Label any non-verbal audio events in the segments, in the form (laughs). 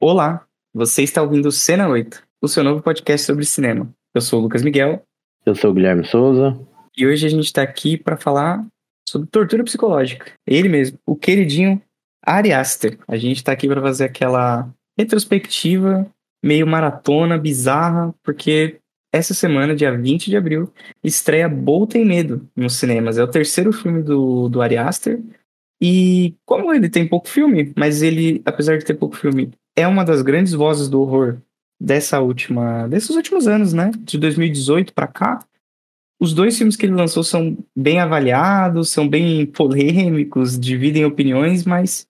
Olá, você está ouvindo Cena 8, o seu novo podcast sobre cinema. Eu sou o Lucas Miguel Eu sou o Guilherme Souza. e hoje a gente está aqui para falar sobre tortura psicológica. Ele mesmo, o queridinho Ari Aster. A gente está aqui para fazer aquela retrospectiva meio maratona, bizarra, porque essa semana, dia 20 de abril, estreia Bolt Tem Medo nos cinemas. É o terceiro filme do, do Ari Aster. E como ele tem pouco filme, mas ele, apesar de ter pouco filme, é uma das grandes vozes do horror dessa última, desses últimos anos, né? De 2018 para cá. Os dois filmes que ele lançou são bem avaliados, são bem polêmicos, dividem opiniões, mas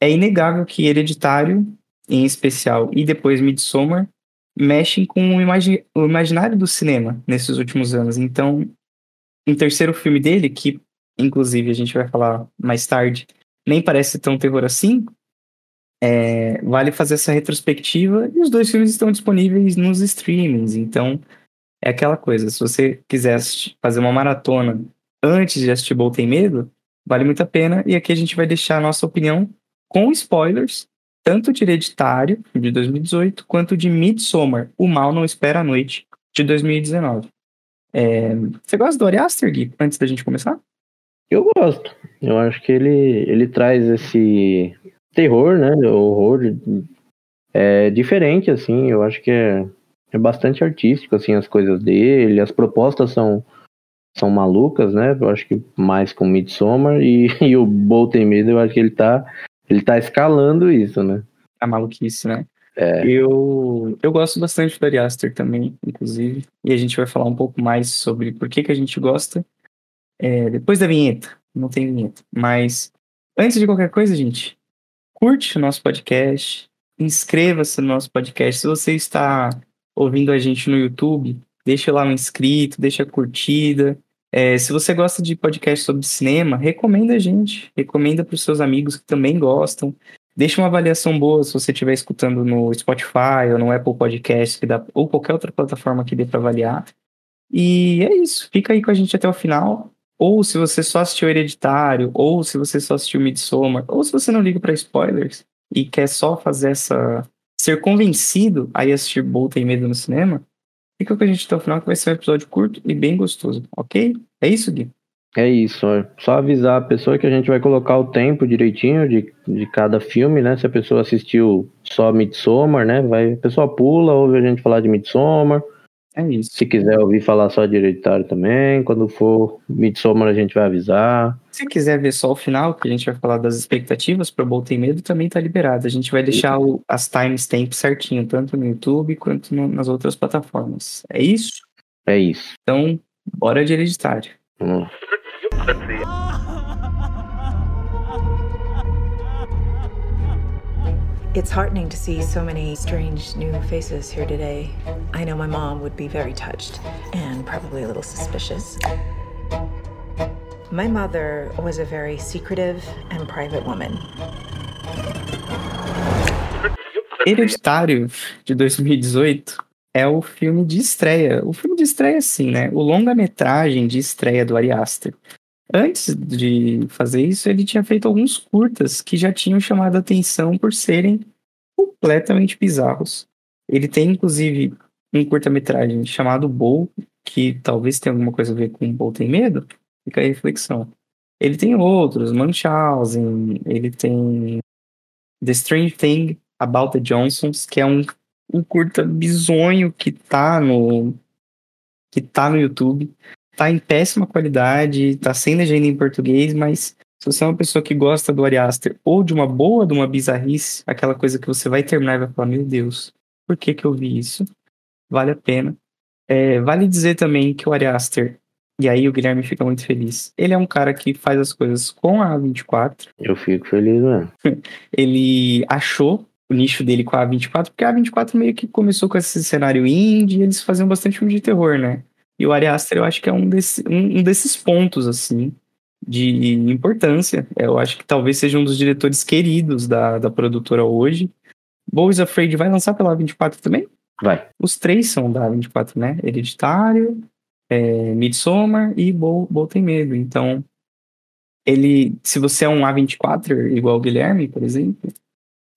é inegável que Hereditário, em especial, e depois Midsommar, mexem com o, imagi o imaginário do cinema nesses últimos anos. Então, um terceiro filme dele, que inclusive a gente vai falar mais tarde, nem parece tão terror assim, é, vale fazer essa retrospectiva e os dois filmes estão disponíveis nos streamings. Então, é aquela coisa, se você quiser fazer uma maratona antes de assistir Bolt Tem Medo, vale muito a pena. E aqui a gente vai deixar a nossa opinião com spoilers, tanto de Hereditário, de 2018, quanto de Midsommar, O Mal Não Espera a Noite, de 2019. É, você gosta do Ari Aster, Gui, antes da gente começar? Eu gosto. Eu acho que ele, ele traz esse terror, né? Horror é diferente, assim. Eu acho que é, é bastante artístico, assim, as coisas dele. As propostas são, são malucas, né? Eu acho que mais com Midsommar. E, (laughs) e o Bolt Tem Medo, eu acho que ele tá, ele tá escalando isso, né? A maluquice, né? É. Eu, eu gosto bastante do Ari Aster também, inclusive. E a gente vai falar um pouco mais sobre por que, que a gente gosta é, depois da vinheta. Não tem vinheta. Mas antes de qualquer coisa, gente, curte o nosso podcast, inscreva-se no nosso podcast. Se você está ouvindo a gente no YouTube, deixa lá um inscrito, deixa a curtida. É, se você gosta de podcast sobre cinema, recomenda a gente. Recomenda para os seus amigos que também gostam. Deixa uma avaliação boa se você estiver escutando no Spotify ou no Apple Podcast, que dá, ou qualquer outra plataforma que dê para avaliar. E é isso. Fica aí com a gente até o final. Ou se você só assistiu Hereditário, ou se você só assistiu Midsommar, ou se você não liga para spoilers e quer só fazer essa. ser convencido a ir assistir Bolt Tem Medo no cinema, fica com a gente até o final que vai ser um episódio curto e bem gostoso, ok? É isso, Gui? É isso, ó. só avisar a pessoa que a gente vai colocar o tempo direitinho de, de cada filme, né? Se a pessoa assistiu só Midsommar, né? Vai, a pessoa pula, ouve a gente falar de Midsommar. É isso. Se quiser ouvir falar só de Hereditário também, quando for Midsommar a gente vai avisar. Se quiser ver só o final, que a gente vai falar das expectativas para Bolt Tem Medo, também tá liberado. A gente vai deixar o- as timestamps certinho, tanto no YouTube quanto no- nas outras plataformas. É isso? É isso. Então, bora de Hereditário. Vamos It's heartening to see so many strange new faces here today. I know my mom would be very touched and probably a little suspicious. My mother was a very secretive and private woman. Hereditário, de 2018, é o filme de estreia. O filme de estreia, sim, né? O longa-metragem de estreia do Ari Aster. Antes de fazer isso, ele tinha feito alguns curtas que já tinham chamado a atenção por serem completamente bizarros. Ele tem, inclusive, um curta-metragem chamado Bowl, que talvez tenha alguma coisa a ver com Bowl Tem Medo. Fica a reflexão. Ele tem outros, Munchausen, ele tem The Strange Thing About the Johnsons, que é um, um curta bizonho que tá no que tá no YouTube, tá em péssima qualidade, tá sem legenda em português, mas se você é uma pessoa que gosta do Ari Aster ou de uma boa, de uma bizarrice, aquela coisa que você vai terminar e vai falar, meu Deus, por que que eu vi isso? Vale a pena. É, vale dizer também que o Ari Aster, e aí o Guilherme fica muito feliz, ele é um cara que faz as coisas com a A24, Eu fico feliz mesmo. (laughs) ele achou o nicho dele com a A24, porque a A24 meio que começou com esse cenário indie, e eles faziam bastante filme de terror, né? E o Ari Aster eu acho que é um, desse, um, um desses pontos, assim, de importância. Eu acho que talvez seja um dos diretores queridos da, da produtora hoje. Boys Afraid vai lançar pela A24 também? Vai. Os três são da A24, né? Hereditário, é, Midsommar e Bo, Bo Tem Medo. Então, ele, se você é um A24 igual o Guilherme, por exemplo,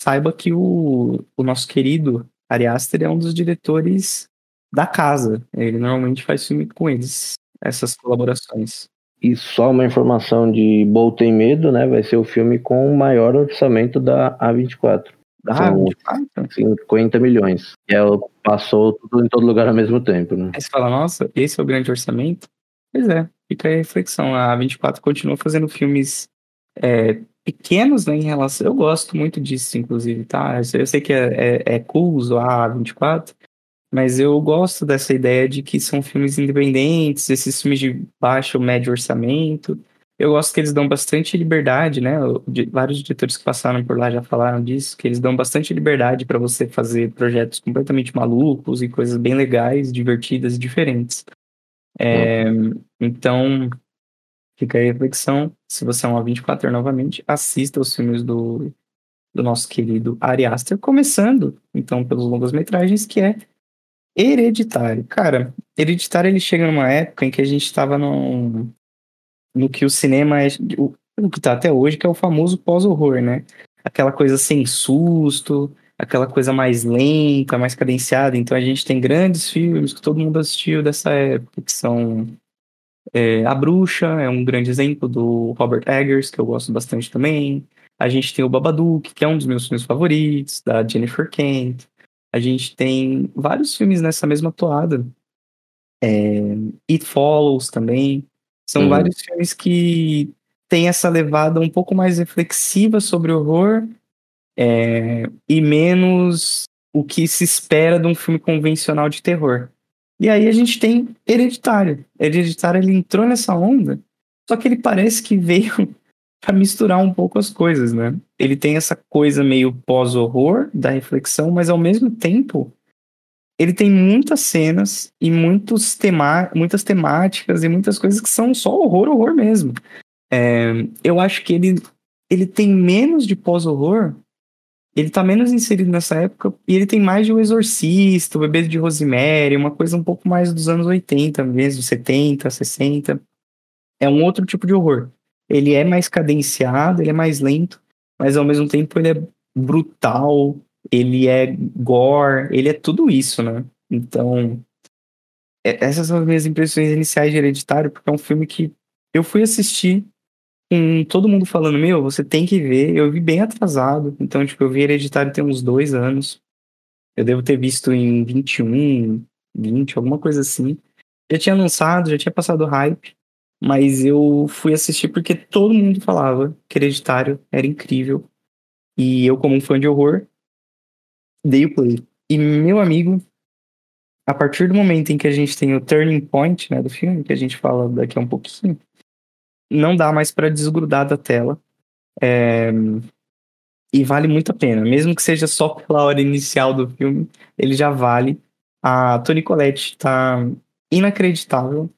saiba que o, o nosso querido Ari Aster é um dos diretores da casa. Ele normalmente faz filme com eles, essas colaborações. E só uma informação de Bol Tem Medo, né? Vai ser o filme com o maior orçamento da A24. Da São A24? 50 milhões. E ela passou tudo em todo lugar ao mesmo tempo, né? Aí você fala, nossa, esse é o grande orçamento? Pois é, fica aí a reflexão. A A24 continua fazendo filmes é, pequenos né, em relação. Eu gosto muito disso, inclusive, tá? Eu sei que é, é, é cool usar a A24, mas eu gosto dessa ideia de que são filmes independentes, esses filmes de baixo ou médio orçamento. Eu gosto que eles dão bastante liberdade, né? Vários diretores que passaram por lá já falaram disso, que eles dão bastante liberdade para você fazer projetos completamente malucos e coisas bem legais, divertidas e diferentes. É, então, fica aí a reflexão. Se você é um A24 novamente, assista os filmes do, do nosso querido Ari Aster, começando, então, pelos longas-metragens, que é Hereditário. Cara, Hereditário ele chega numa época em que a gente estava no, no que o cinema é. O, o que tá até hoje, que é o famoso pós-horror, né? Aquela coisa sem susto, aquela coisa mais lenta, mais cadenciada. Então a gente tem grandes filmes que todo mundo assistiu dessa época, que são. É, a Bruxa é um grande exemplo do Robert Eggers, que eu gosto bastante também. A gente tem o Babadook, que é um dos meus filmes favoritos, da Jennifer Kent. A gente tem vários filmes nessa mesma toada. É, It Follows também. São uhum. vários filmes que têm essa levada um pouco mais reflexiva sobre horror é, e menos o que se espera de um filme convencional de terror. E aí a gente tem Hereditário. Hereditário ele entrou nessa onda, só que ele parece que veio (laughs) para misturar um pouco as coisas, né? Ele tem essa coisa meio pós-horror da reflexão, mas ao mesmo tempo ele tem muitas cenas e muitos tema muitas temáticas e muitas coisas que são só horror, horror mesmo. É, eu acho que ele, ele tem menos de pós-horror, ele tá menos inserido nessa época, e ele tem mais de O Exorcista, O Bebê de Rosemary, uma coisa um pouco mais dos anos 80 mesmo, 70, 60. É um outro tipo de horror ele é mais cadenciado, ele é mais lento, mas ao mesmo tempo ele é brutal, ele é gore, ele é tudo isso, né? Então, é, essas são as minhas impressões iniciais de Hereditário, porque é um filme que eu fui assistir com todo mundo falando, meu, você tem que ver, eu vi bem atrasado, então, tipo, eu vi Hereditário tem uns dois anos, eu devo ter visto em 21, 20, alguma coisa assim. Já tinha lançado, já tinha passado hype, mas eu fui assistir porque todo mundo falava que Hereditário era incrível. E eu, como um fã de horror, dei o play. E meu amigo, a partir do momento em que a gente tem o turning point né, do filme, que a gente fala daqui a um pouquinho, não dá mais para desgrudar da tela. É... E vale muito a pena. Mesmo que seja só pela hora inicial do filme, ele já vale. A Toni Collette tá inacreditável.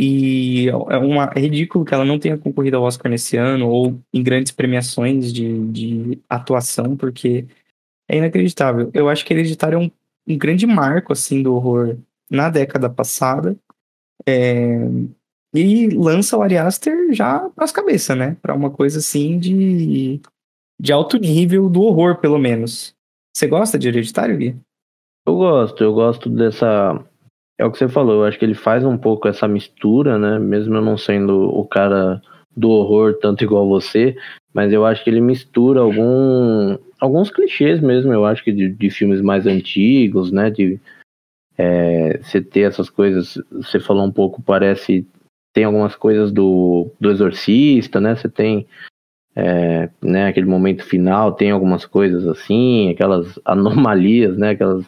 E é, uma, é ridículo que ela não tenha concorrido ao Oscar nesse ano ou em grandes premiações de, de atuação, porque é inacreditável. Eu acho que Hereditário é um, um grande marco assim do horror na década passada. É, e lança o Ari Aster já para as cabeças, né? Para uma coisa assim de, de alto nível do horror, pelo menos. Você gosta de Hereditário, Gui? Eu gosto, eu gosto dessa é o que você falou, eu acho que ele faz um pouco essa mistura, né? Mesmo eu não sendo o cara do horror tanto igual você, mas eu acho que ele mistura algum, alguns clichês mesmo, eu acho que de, de filmes mais antigos, né? De é, você ter essas coisas, você falou um pouco, parece tem algumas coisas do, do Exorcista, né? Você tem é, né, aquele momento final, tem algumas coisas assim, aquelas (laughs) anomalias, né? Aquelas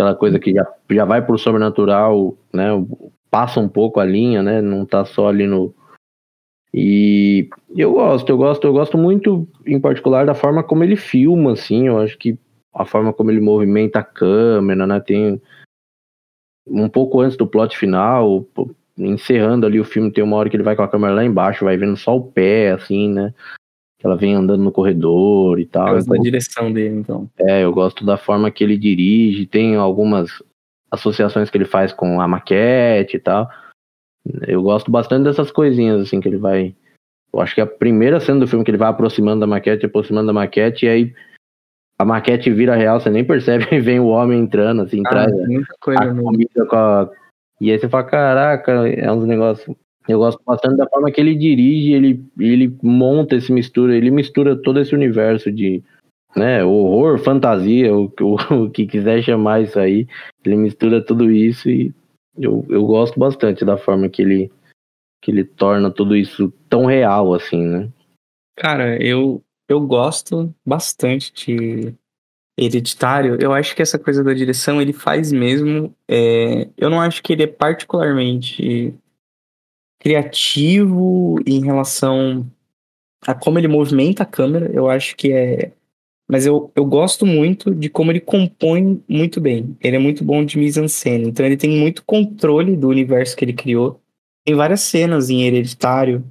aquela coisa que já, já vai pro sobrenatural, né? Passa um pouco a linha, né? Não tá só ali no. E eu gosto, eu gosto, eu gosto muito, em particular, da forma como ele filma, assim. Eu acho que a forma como ele movimenta a câmera, né? Tem um pouco antes do plot final, encerrando ali o filme, tem uma hora que ele vai com a câmera lá embaixo, vai vendo só o pé, assim, né? Que ela vem andando no corredor e tal. Eu gosto da direção dele, então. É, eu gosto da forma que ele dirige, tem algumas associações que ele faz com a maquete e tal. Eu gosto bastante dessas coisinhas, assim, que ele vai Eu acho que a primeira cena do filme que ele vai aproximando da maquete, aproximando da maquete, e aí a maquete vira real, você nem percebe, e (laughs) vem o homem entrando, assim, Ah, traz a comida com a... E aí você fala, caraca, é uns negócios. Eu gosto bastante da forma que ele dirige, ele, ele monta esse mistura, ele mistura todo esse universo de né, horror, fantasia, o, (laughs) o, o que quiser chamar isso aí. Ele mistura tudo isso e eu, eu gosto bastante da forma que ele, que ele torna tudo isso tão real, assim, né? Cara, eu, eu gosto bastante de Hereditário. Eu acho que essa coisa da direção ele faz mesmo. é, eu não acho que ele é particularmente criativo em relação a como ele movimenta a câmera. Eu acho que é. Mas eu, eu gosto muito de como ele compõe muito bem. Ele é muito bom de mise-en-scène. Então ele tem muito controle do universo que ele criou. Tem várias cenas em Hereditário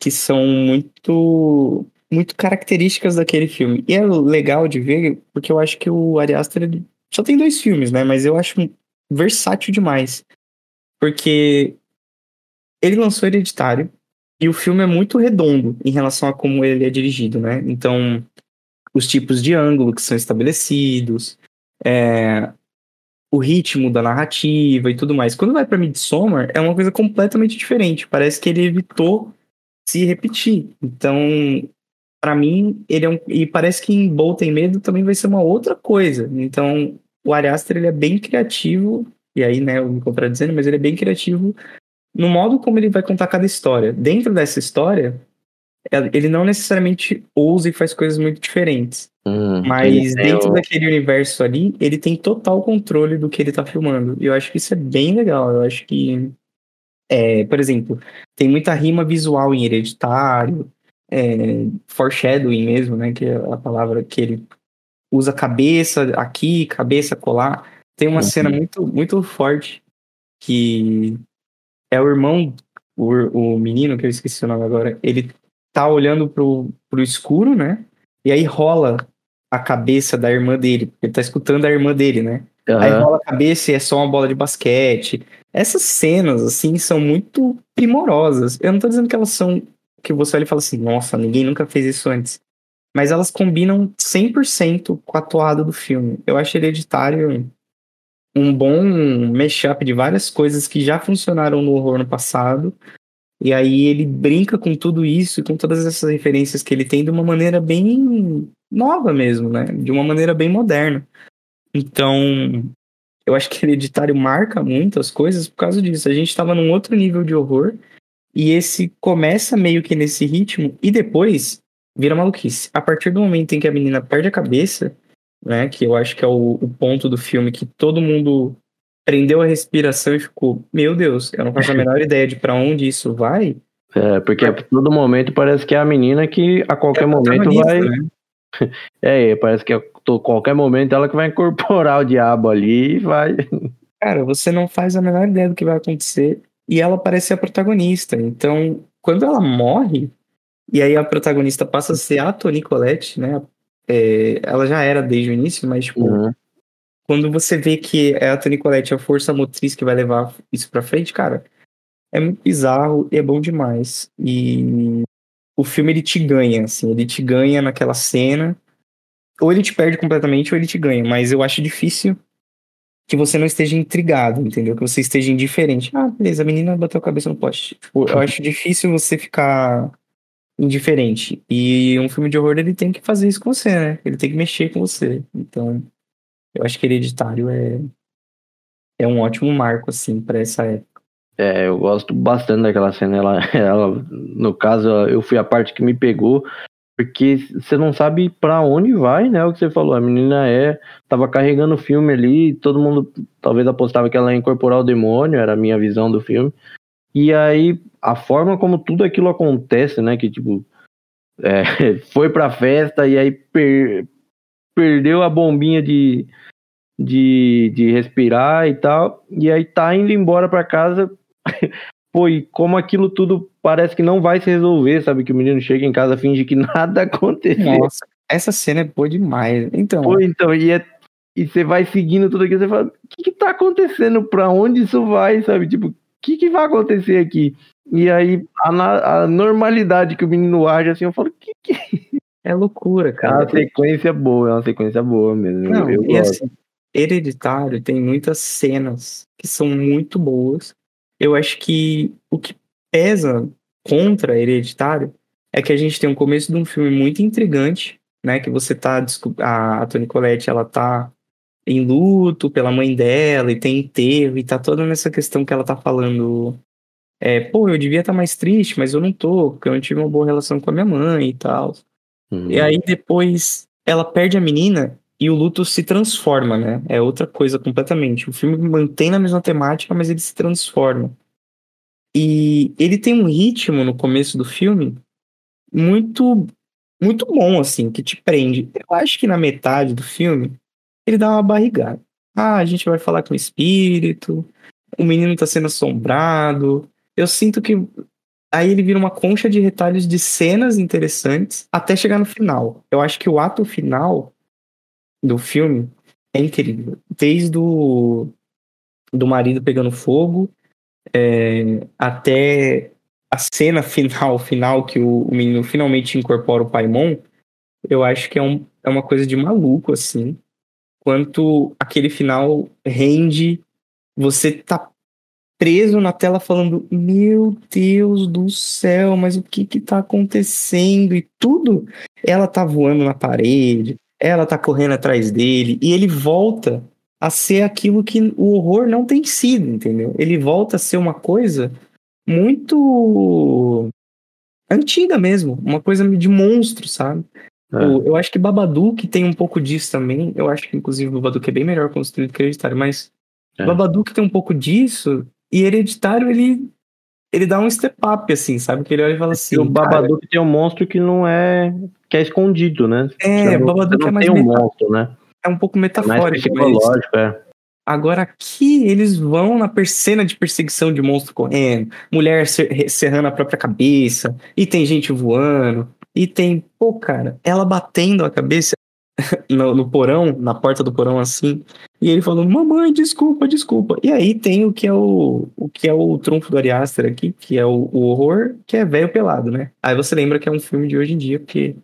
que são muito muito características daquele filme. E é legal de ver, porque eu acho que o Ari Aster só tem dois filmes, né? Mas eu acho versátil demais. Porque ele lançou Hereditário e o filme é muito redondo em relação a como ele é dirigido, né? Então, os tipos de ângulo que são estabelecidos, é, o ritmo da narrativa e tudo mais. Quando vai para Midsommar, é uma coisa completamente diferente. Parece que ele evitou se repetir. Então, para mim, ele é um. E parece que em Bolt Tem Medo também vai ser uma outra coisa. Então, o Ari Aster, ele é bem criativo, e aí, né, eu me contradizendo, mas ele é bem criativo no modo como ele vai contar cada história. Dentro dessa história, ele não necessariamente ousa e faz coisas muito diferentes. Hum, Mas tem dentro o- daquele universo ali, ele tem total controle do que ele tá filmando. E eu acho que isso é bem legal. Eu acho que, é, por exemplo, tem muita rima visual em Hereditário, é, foreshadowing mesmo, né? Que é a palavra que ele usa cabeça aqui, cabeça colar. Tem uma Uhum. cena muito, muito forte que é o irmão, o, o menino, que eu esqueci o nome agora, ele tá olhando pro, pro escuro, né? E aí rola a cabeça da irmã dele, porque ele tá escutando a irmã dele, né? Aí Aham. rola a cabeça e é só uma bola de basquete. Essas cenas, assim, são muito primorosas. Eu não tô dizendo que elas são. Que você olha e fala assim, nossa, ninguém nunca fez isso antes. Mas elas combinam 100% com a toada do filme. Eu acho Hereditário um bom mashup de várias coisas que já funcionaram no horror no passado. E aí ele brinca com tudo isso e com todas essas referências que ele tem de uma maneira bem nova mesmo, né? De uma maneira bem moderna. Então, eu acho que (laughs) Hereditário marca muito as coisas por causa disso. A gente tava num outro nível de horror e esse começa meio que nesse ritmo e depois vira maluquice. A partir do momento em que a menina perde a cabeça, né? Que eu acho que é o, o ponto do filme que todo mundo prendeu a respiração e ficou, meu Deus, eu não faço a menor ideia de pra onde isso vai. É, porque a todo momento parece que é a menina que a qualquer É momento vai. né? (laughs) É, parece que a to- qualquer momento ela que vai incorporar o diabo ali e vai. (laughs) Cara, você não faz a menor ideia do que vai acontecer e ela parece ser a protagonista. Então, quando ela morre, e aí a protagonista passa a ser a Toni Collette, né? É, ela já era desde o início, mas tipo, Uhum. quando você vê que é a Toni Collette a força motriz que vai levar isso pra frente, cara, é muito bizarro e é bom demais. E o filme ele te ganha, assim, ele te ganha naquela cena. Ou ele te perde completamente ou ele te ganha, mas eu acho difícil que você não esteja intrigado, entendeu? Que você esteja indiferente. Ah, beleza, a menina bateu a cabeça no poste. Tipo, eu (laughs) acho difícil você ficar indiferente. E um filme de horror ele tem que fazer isso com você, né? Ele tem que mexer com você. Então, eu acho que Hereditário é é um ótimo marco assim para essa época. É, eu gosto bastante daquela cena. Ela, (laughs) ela, no caso, eu fui a parte que me pegou, porque você não sabe pra onde vai, né? O que você falou. A menina é. Tava carregando o filme ali, todo mundo talvez apostava que ela ia incorporar o demônio, era a minha visão do filme. E aí, a forma como tudo aquilo acontece, né? Que tipo. é, (laughs) foi pra festa e aí per- perdeu a bombinha de, de, de respirar e tal, e aí tá indo embora pra casa. (laughs) Pô, e como aquilo tudo parece que não vai se resolver, sabe? Que o menino chega em casa, finge que (laughs) nada aconteceu. Nossa, essa cena é boa demais. Então, Pô, então, e, é- e você vai seguindo tudo aquilo, você fala, o que, que tá acontecendo? Pra onde isso vai, sabe? Tipo, que, que vai acontecer aqui? E aí, a, a, normalidade que o menino age, assim, eu falo, que que... (laughs) É loucura, cara. É uma sequência boa, é uma sequência boa mesmo. Não, eu e assim, Hereditário tem muitas cenas que são muito boas. Eu acho que o que pesa contra Hereditário é que a gente tem um começo de um filme muito intrigante, né? Que você tá. A, a Toni Collette, ela tá em luto pela mãe dela e tem enterro e tá toda nessa questão que ela tá falando. É, pô, eu devia estar tá mais triste, mas eu não tô, porque eu não tive uma boa relação com a minha mãe e tal. Uhum. E aí depois ela perde a menina e o luto se transforma, né? É outra coisa completamente. O filme mantém na mesma temática, mas ele se transforma. E ele tem um ritmo no começo do filme muito muito bom assim, que te prende. Eu acho que na metade do filme ele dá uma barrigada. Ah, a gente vai falar com o espírito, o menino tá sendo assombrado. Eu sinto que aí ele vira uma concha de retalhos de cenas interessantes até chegar no final. Eu acho que o ato final do filme é incrível. Desde o do marido pegando fogo é, até a cena final, final que o, o, menino finalmente incorpora o Paimon, eu acho que é, um, é uma coisa de maluco, assim. Quanto aquele final rende, você tá preso na tela falando, meu Deus do céu, mas o que que tá acontecendo? E tudo, ela tá voando na parede, ela tá correndo atrás dele, e ele volta a ser aquilo que o horror não tem sido, entendeu? Ele volta a ser uma coisa muito antiga mesmo, uma coisa de monstro, sabe? É. Eu acho que Babadook tem um pouco disso também. Eu acho que, inclusive, Babadook é bem melhor construído que Hereditário, mas é. Babadook tem um pouco disso, e Hereditário, ele, ele dá um step up, assim, sabe? Que ele olha e fala assim. o Babadook cara, tem um monstro que não é. que é escondido, né? É, Babadook é mais. Tem um monstro, né? É um pouco metafórico. É mais psicológico, mas... é. Agora aqui eles vão na cena de perseguição de monstro correndo, mulher serrando a própria cabeça, e tem gente voando, e tem, pô, cara, ela batendo a cabeça (laughs) no, no, porão, na porta do porão assim, e ele falando, mamãe, desculpa, desculpa. E aí tem o que é o, o que é o trunfo do Ari Aster aqui, que é o, o horror, que é velho pelado, né? Aí você lembra que é um filme de hoje em dia, porque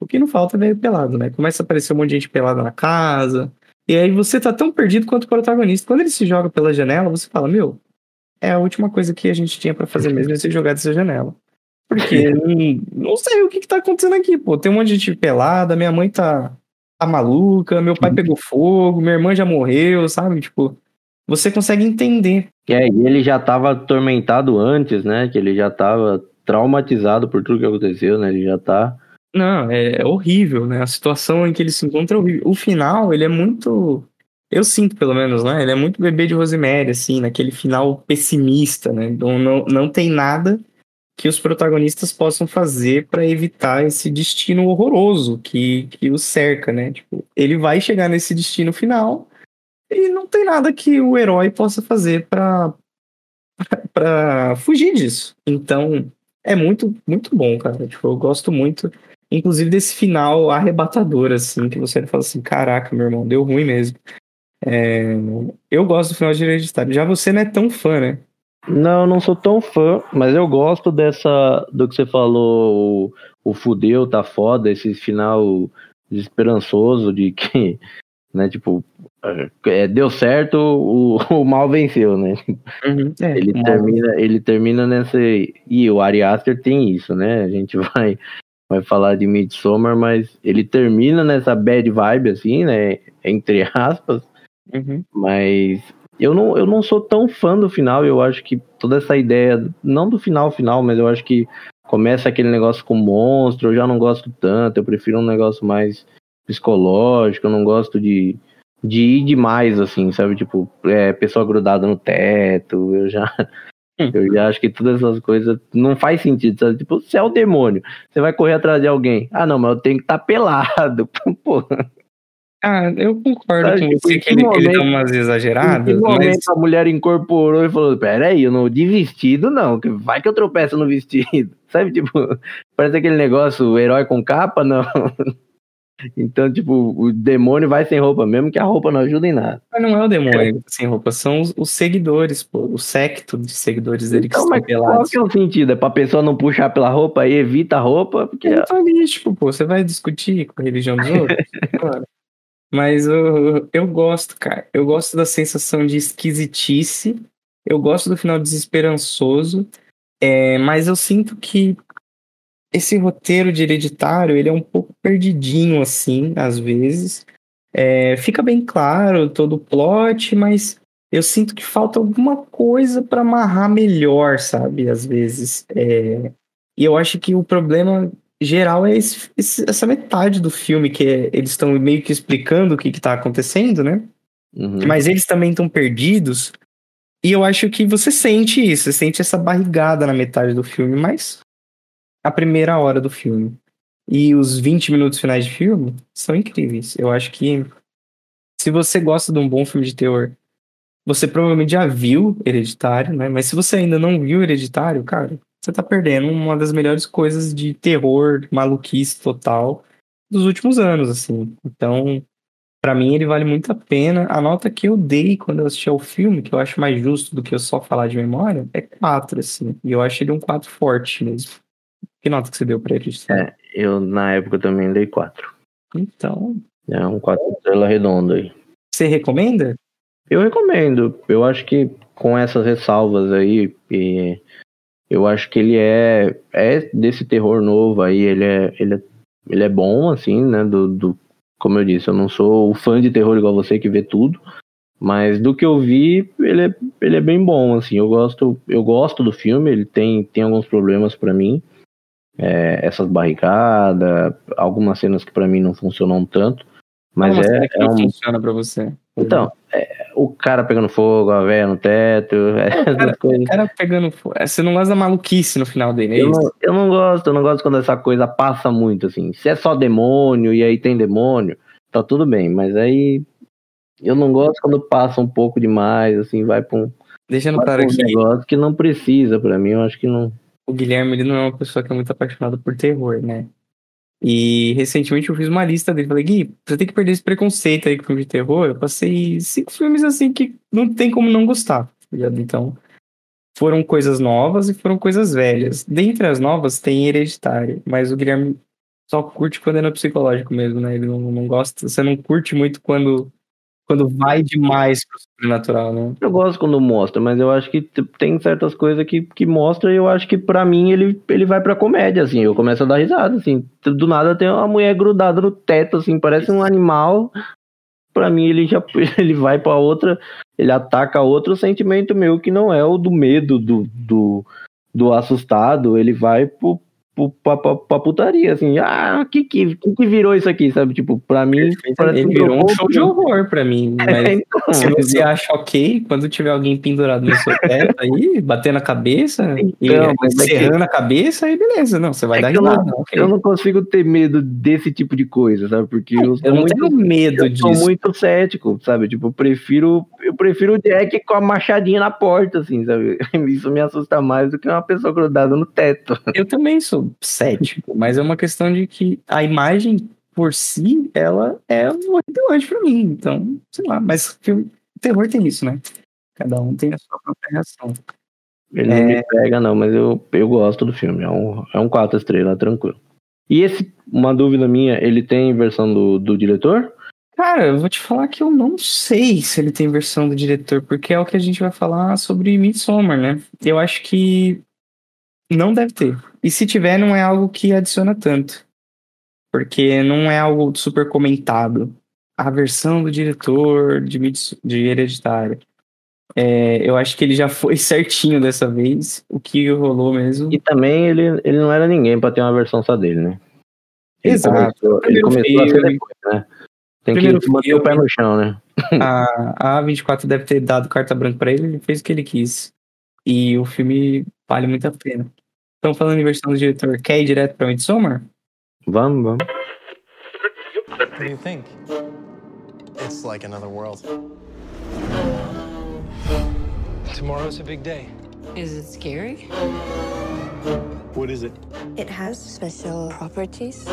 o que não falta é velho pelado, né? Começa a aparecer um monte de gente pelada na casa, e aí você tá tão perdido quanto o protagonista. Quando ele se joga pela janela, você fala, meu, é a última coisa que a gente tinha para fazer mesmo é se jogar dessa janela. Porque não, (laughs) não sei o que, que tá acontecendo aqui, pô. Tem um monte de gente pelada, minha mãe tá, tá maluca, meu pai uhum. pegou fogo, minha irmã já morreu, sabe? Tipo, você consegue entender. É, e ele já tava atormentado antes, né? Que ele já tava traumatizado por tudo que aconteceu, né? Ele já tá não, é, é horrível, né? A situação em que ele se encontra é horrível. O final, ele é muito. Eu sinto, pelo menos, né? Ele é muito bebê de Rosemary, assim, naquele final pessimista, né? Então não, não tem nada que os protagonistas possam fazer para evitar esse destino horroroso que, que o cerca, né? Tipo, ele vai chegar nesse destino final e não tem nada que o herói possa fazer para (laughs) para fugir disso. Então, é muito muito bom, cara. Tipo, eu gosto muito Inclusive desse final arrebatador, assim, que você fala assim, caraca, meu irmão, deu ruim mesmo. É... Eu gosto do final de Hereditário. Já você não é tão fã, né? Não, não sou tão fã, mas eu gosto dessa, do que você falou, o, o fudeu tá foda, esse final desesperançoso de que, (laughs) né, tipo, é, deu certo, o, (laughs) o mal venceu, né? Uhum, é, ele, termina, ele termina nessa. E o Ari Aster tem isso, né? A gente (laughs) vai vai falar de Midsommar, mas ele termina nessa bad vibe, assim, né? Entre aspas. Uhum. Mas eu não, eu não sou tão fã do final. Eu acho que toda essa ideia, não do final final, mas eu acho que começa aquele negócio com monstro. Eu já não gosto tanto. Eu prefiro um negócio mais psicológico. Eu não gosto de, de ir demais, assim, sabe? Tipo, é, pessoa grudada no teto. Eu já. Eu já acho que todas essas coisas não faz sentido. Sabe? Tipo, você é o demônio. Você vai correr atrás de alguém. Ah, não, mas eu tenho que estar tá pelado. (laughs) Pô. Ah, eu concordo sabe, com você que, que ele, momento, ele dá umas exageradas. Em que momento mas... a mulher incorporou e falou: Peraí, eu não de vestido, não. Vai que eu tropeço no vestido. (laughs) Sabe, tipo, parece aquele negócio, o herói com capa, não. (laughs) Então, tipo, o demônio vai sem roupa mesmo, que a roupa não ajuda em nada. Mas não é o demônio sem roupa, são os, os seguidores, pô. O secto de seguidores dele que Então, estão mas qual pelados. que é o sentido? É pra pessoa não puxar pela roupa e evita a roupa? Porque É ritualístico, pô. Você vai discutir com a religião dos outros? (laughs) Mas eu, eu gosto, cara. Eu gosto da sensação de esquisitice. Eu gosto do final desesperançoso. É, mas eu sinto que esse roteiro de hereditário, ele é um pouco perdidinho, assim, às vezes. É, fica bem claro todo o plot, mas eu sinto que falta alguma coisa pra amarrar melhor, sabe? Às vezes. É, e eu acho que o problema geral é esse- esse- essa metade do filme que é- eles estão meio que explicando o que, que tá acontecendo, né? Uhum. Mas eles também estão perdidos. E eu acho que você sente isso, você sente essa barrigada na metade do filme, mas a primeira hora do filme e os 20 minutos finais de filme são incríveis. Eu acho que se você gosta de um bom filme de terror, você provavelmente já viu Hereditário, né? Mas se você ainda não viu Hereditário, cara, você tá perdendo uma das melhores coisas de terror, maluquice total dos últimos anos, assim. Então, Pra mim, ele vale muito a pena. A nota que eu dei quando eu assisti ao filme, que eu acho mais justo do que eu só falar de memória, é 4, assim. E eu acho ele um 4 forte mesmo. Que nota que você deu pra ele? É. Eu, na época, também dei 4. Então, É um 4 estrela redondo aí. você recomenda? Eu recomendo. Eu acho que com essas ressalvas aí, e eu acho que ele é, é desse terror novo aí, ele é, ele é, ele é bom, assim, né? Do, do, como eu disse, eu não sou o fã de terror igual você que vê tudo. Mas do que eu vi, ele é, ele é bem bom, assim. Eu gosto, eu gosto do filme, ele tem, tem alguns problemas pra mim. É, essas barricadas, algumas cenas que pra mim não funcionam tanto. Mas é, é não um, funciona pra você. então, é, o cara pegando fogo, a véia no teto, (laughs) essas cara, coisas. O cara pegando. fo- é, Você não gosta da maluquice no final dele, é Eu não, eu não gosto, eu não gosto quando essa coisa passa muito, assim. Se é só demônio e aí tem demônio, tá tudo bem, mas aí eu não gosto quando passa um pouco demais, assim, vai pra um, um aqui, negócio que não precisa pra mim, eu acho que não. o Guilherme ele não é uma pessoa que é muito apaixonada por terror, né? E recentemente eu fiz uma lista dele. Falei, Gui, você tem que perder esse preconceito aí com filme de terror. Eu passei cinco filmes assim que não tem como não gostar, tá? Então, foram coisas novas e foram coisas velhas. Dentre as novas tem Hereditário, mas o Guilherme só curte quando é no psicológico mesmo, né? Ele não, não gosta, você não curte muito quando, quando vai demais pro sobrenatural, né? Eu gosto quando mostra, mas eu acho que tem certas coisas que, que mostra e eu acho que pra mim ele, ele vai pra comédia, assim. Eu começo a dar risada, assim. Do nada tem uma mulher grudada no teto, assim, parece um animal. Pra mim ele já (laughs) ele vai pra outra, ele ataca outro sentimento meu que não é o do medo, do, do, do assustado. Ele vai pro, pra, pra, pra putaria, assim. Ah, que, que que virou isso aqui, sabe? Tipo, pra mim. parece que virou um show de horror pra mim. (laughs) Mas Então, Se você acha ok, quando tiver alguém pendurado no seu teto aí, batendo a cabeça e Então, mas é que- a cabeça, aí beleza, não, você vai É dar eu risada. não- ok. Eu não consigo ter medo desse tipo de coisa, sabe? Porque eu sou Eu não muito, tenho medo eu sou disso. muito cético, sabe? Tipo, eu prefiro, eu prefiro o Jack com a machadinha na porta, assim, sabe? (laughs) Isso me assusta mais do que uma pessoa grudada no teto. Eu também sou cético, mas é uma questão de que a imagem por si, ela é um horripilante pra mim. Então, sei lá, mas filme, terror tem isso, né? Cada um tem a sua própria reação. Ele não me pega, não, mas eu, eu gosto do filme. É um, é um quatro estrelas, tranquilo. E esse, uma dúvida minha, ele tem versão do, do diretor? Cara, eu vou te falar que eu não sei se ele tem versão do diretor, porque é o que a gente vai falar sobre Midsommar, né? Eu acho que não deve ter. E se tiver, não é algo que adiciona tanto. Porque não é algo super comentado. A versão do diretor de, de Hereditário. É, eu acho que ele já foi (laughs) certinho dessa vez. O que rolou mesmo. E também ele, ele não era ninguém pra ter uma versão só dele, né? Ele Exato. Começou, ele começou a ser filme. depois, né? Tem que manter o filme. pé no chão, né? a, a A24 deve ter dado carta branca pra ele, ele fez o que ele quis. E o filme vale muito a pena. Estão falando em versão do diretor, quer ir direto pra Midsommar? Vamos, vamos. What do you think? It's like another world. Tomorrow's a big day. Is it scary? What is it? It has special properties.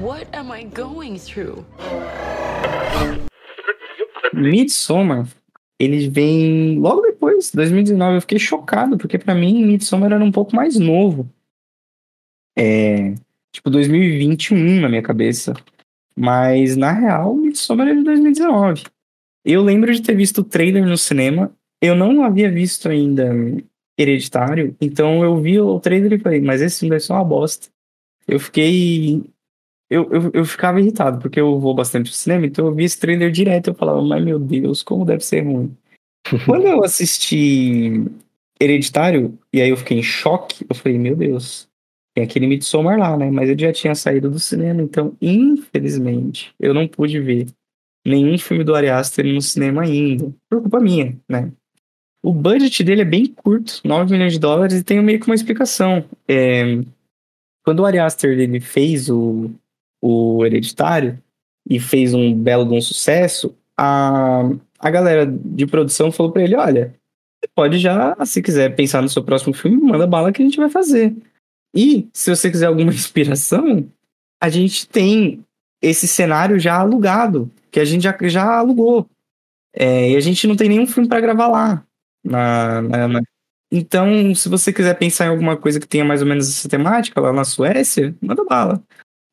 What am I going through? Midsommar, ele vem logo depois, 2019. Eu fiquei chocado, porque pra mim Midsommar era um pouco mais novo. É, tipo 2021 na minha cabeça. Mas na real, Midsommar é de 2019. Eu lembro de ter visto o trailer no cinema. Eu não havia visto ainda Hereditário, então eu vi o trailer e falei, mas esse filme vai ser uma bosta. Eu fiquei eu, eu, eu ficava irritado, porque eu vou bastante pro cinema, então eu vi esse trailer direto e eu falava, mas meu Deus, como deve ser ruim. (laughs) Quando eu assisti Hereditário, e aí eu fiquei em choque, eu falei, meu Deus, tem aquele Midsommar lá, né? Mas ele já tinha saído do cinema, então, infelizmente, eu não pude ver nenhum filme do Ari Aster no cinema ainda. Por culpa minha, né? O budget dele é bem curto, 9 milhões de dólares, e tem meio que uma explicação. É, quando o Ari Aster ele fez o, o Hereditário e fez um belo de um sucesso, a, a galera de produção falou para ele: olha, você pode já, se quiser pensar no seu próximo filme, manda bala que a gente vai fazer. E se você quiser alguma (laughs) inspiração, a gente tem esse cenário já alugado, que a gente já, já alugou. É, e a gente não tem nenhum filme para gravar lá. Na, na, na, Então, se você quiser pensar em alguma coisa que tenha mais ou menos essa temática lá na Suécia, manda bala.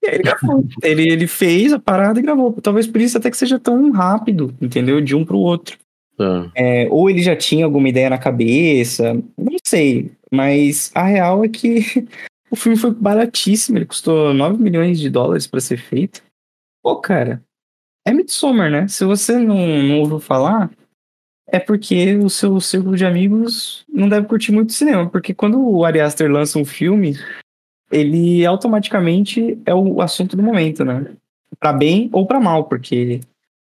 E aí ele gravou. ele, ele fez a parada e gravou. Talvez por isso até que seja tão rápido, entendeu? De um pro outro. Tá. É, ou ele já tinha alguma ideia na cabeça, não sei. Mas a real é que (laughs) o filme foi baratíssimo. Ele custou 9 milhões de dólares para ser feito. Pô, cara, é Midsommar, né? Se você não, não ouviu falar, é porque o seu círculo de amigos não deve curtir muito cinema. Porque quando o Ari Aster lança um filme, ele automaticamente é o assunto do momento, né? Pra bem ou pra mal, porque